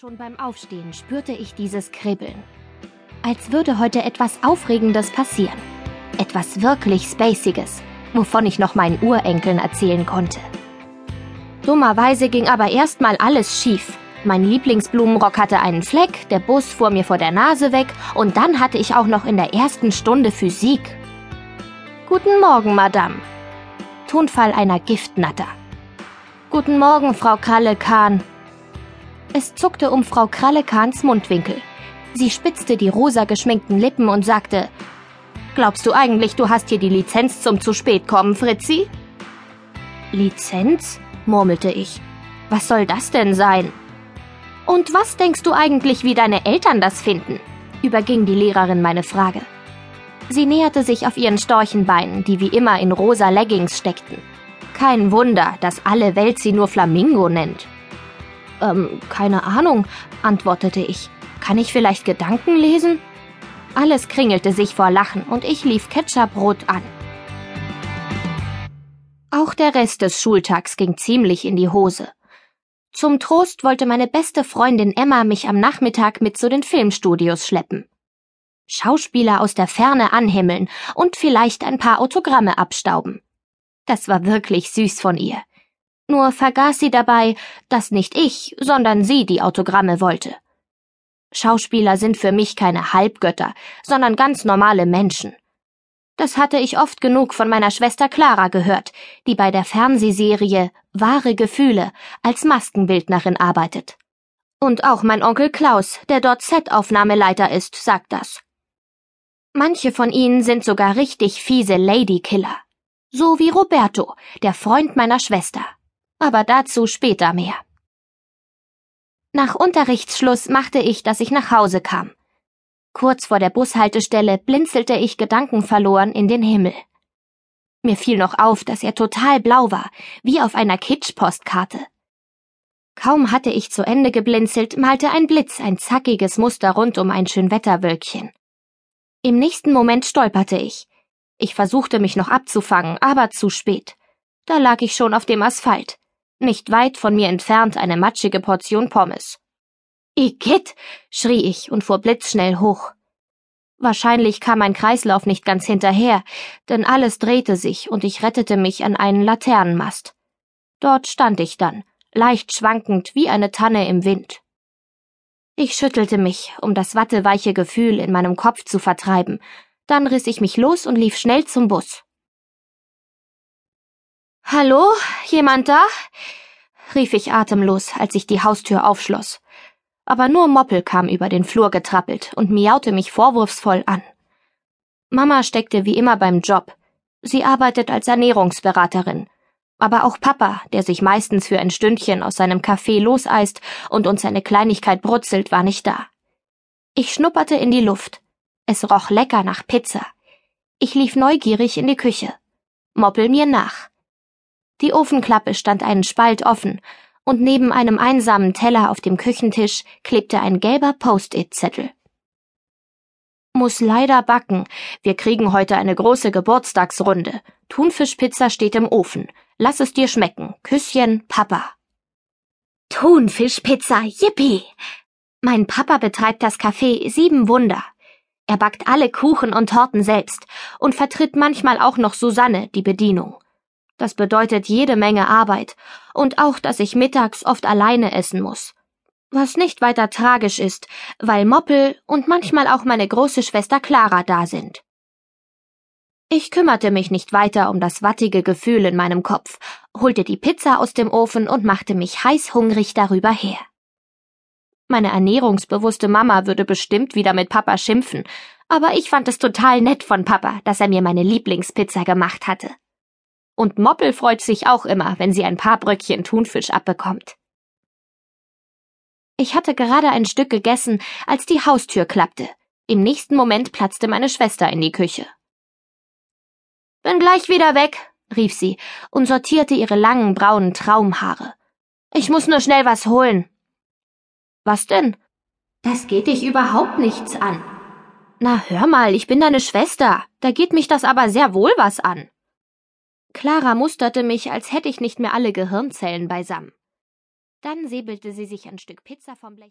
Schon beim Aufstehen spürte ich dieses Kribbeln. Als würde heute etwas Aufregendes passieren. Etwas wirklich Spaciges, wovon ich noch meinen Urenkeln erzählen konnte. Dummerweise ging aber erstmal alles schief. Mein Lieblingsblumenrock hatte einen Fleck, der Bus fuhr mir vor der Nase weg und dann hatte ich auch noch in der ersten Stunde Physik. Guten Morgen, Madame. Tonfall einer Giftnatter. Guten Morgen, Frau Kralle-Kahn. Es zuckte um Frau Krallekahns Mundwinkel. Sie spitzte die rosa geschminkten Lippen und sagte, Glaubst du eigentlich, du hast hier die Lizenz zum zu spät kommen, Fritzi? Lizenz? murmelte ich. Was soll das denn sein? Und was denkst du eigentlich, wie deine Eltern das finden? überging die Lehrerin meine Frage. Sie näherte sich auf ihren Storchenbeinen, die wie immer in rosa Leggings steckten. Kein Wunder, dass alle Welt sie nur Flamingo nennt. Ähm, keine Ahnung, antwortete ich. Kann ich vielleicht Gedanken lesen? Alles kringelte sich vor Lachen und ich lief Ketchuprot an. Auch der Rest des Schultags ging ziemlich in die Hose. Zum Trost wollte meine beste Freundin Emma mich am Nachmittag mit zu den Filmstudios schleppen. Schauspieler aus der Ferne anhimmeln und vielleicht ein paar Autogramme abstauben. Das war wirklich süß von ihr. Nur vergaß sie dabei, dass nicht ich, sondern sie die Autogramme wollte. Schauspieler sind für mich keine Halbgötter, sondern ganz normale Menschen. Das hatte ich oft genug von meiner Schwester Clara gehört, die bei der Fernsehserie Wahre Gefühle als Maskenbildnerin arbeitet. Und auch mein Onkel Klaus, der dort Set-Aufnahmeleiter ist, sagt das. Manche von ihnen sind sogar richtig fiese Ladykiller. So wie Roberto, der Freund meiner Schwester aber dazu später mehr. Nach Unterrichtsschluss machte ich, dass ich nach Hause kam. Kurz vor der Bushaltestelle blinzelte ich gedankenverloren in den Himmel. Mir fiel noch auf, dass er total blau war, wie auf einer Kitsch-Postkarte. Kaum hatte ich zu Ende geblinzelt, malte ein Blitz ein zackiges Muster rund um ein Schönwetterwölkchen. Im nächsten Moment stolperte ich. Ich versuchte mich noch abzufangen, aber zu spät. Da lag ich schon auf dem Asphalt nicht weit von mir entfernt eine matschige Portion Pommes. Igitt, schrie ich und fuhr blitzschnell hoch. Wahrscheinlich kam mein Kreislauf nicht ganz hinterher, denn alles drehte sich und ich rettete mich an einen Laternenmast. Dort stand ich dann, leicht schwankend wie eine Tanne im Wind. Ich schüttelte mich, um das watteweiche Gefühl in meinem Kopf zu vertreiben, dann riss ich mich los und lief schnell zum Bus. Hallo, jemand da? rief ich atemlos, als ich die Haustür aufschloss. Aber nur Moppel kam über den Flur getrappelt und miaute mich vorwurfsvoll an. Mama steckte wie immer beim Job. Sie arbeitet als Ernährungsberaterin. Aber auch Papa, der sich meistens für ein Stündchen aus seinem Café loseist und uns eine Kleinigkeit brutzelt, war nicht da. Ich schnupperte in die Luft. Es roch lecker nach Pizza. Ich lief neugierig in die Küche. Moppel mir nach. Die Ofenklappe stand einen Spalt offen, und neben einem einsamen Teller auf dem Küchentisch klebte ein gelber Post-it-Zettel. Muss leider backen. Wir kriegen heute eine große Geburtstagsrunde. Thunfischpizza steht im Ofen. Lass es dir schmecken. Küsschen, Papa. Thunfischpizza, yippie! Mein Papa betreibt das Café Sieben Wunder. Er backt alle Kuchen und Torten selbst und vertritt manchmal auch noch Susanne, die Bedienung. Das bedeutet jede Menge Arbeit und auch, dass ich mittags oft alleine essen muss. Was nicht weiter tragisch ist, weil Moppel und manchmal auch meine große Schwester Clara da sind. Ich kümmerte mich nicht weiter um das wattige Gefühl in meinem Kopf, holte die Pizza aus dem Ofen und machte mich heißhungrig darüber her. Meine ernährungsbewusste Mama würde bestimmt wieder mit Papa schimpfen, aber ich fand es total nett von Papa, dass er mir meine Lieblingspizza gemacht hatte. Und Moppel freut sich auch immer, wenn sie ein paar Bröckchen Thunfisch abbekommt. Ich hatte gerade ein Stück gegessen, als die Haustür klappte. Im nächsten Moment platzte meine Schwester in die Küche. Bin gleich wieder weg, rief sie und sortierte ihre langen braunen Traumhaare. Ich muss nur schnell was holen. Was denn? Das geht dich überhaupt nichts an. Na hör mal, ich bin deine Schwester. Da geht mich das aber sehr wohl was an. Clara musterte mich, als hätte ich nicht mehr alle Gehirnzellen beisammen. Dann säbelte sie sich ein Stück Pizza vom Blech.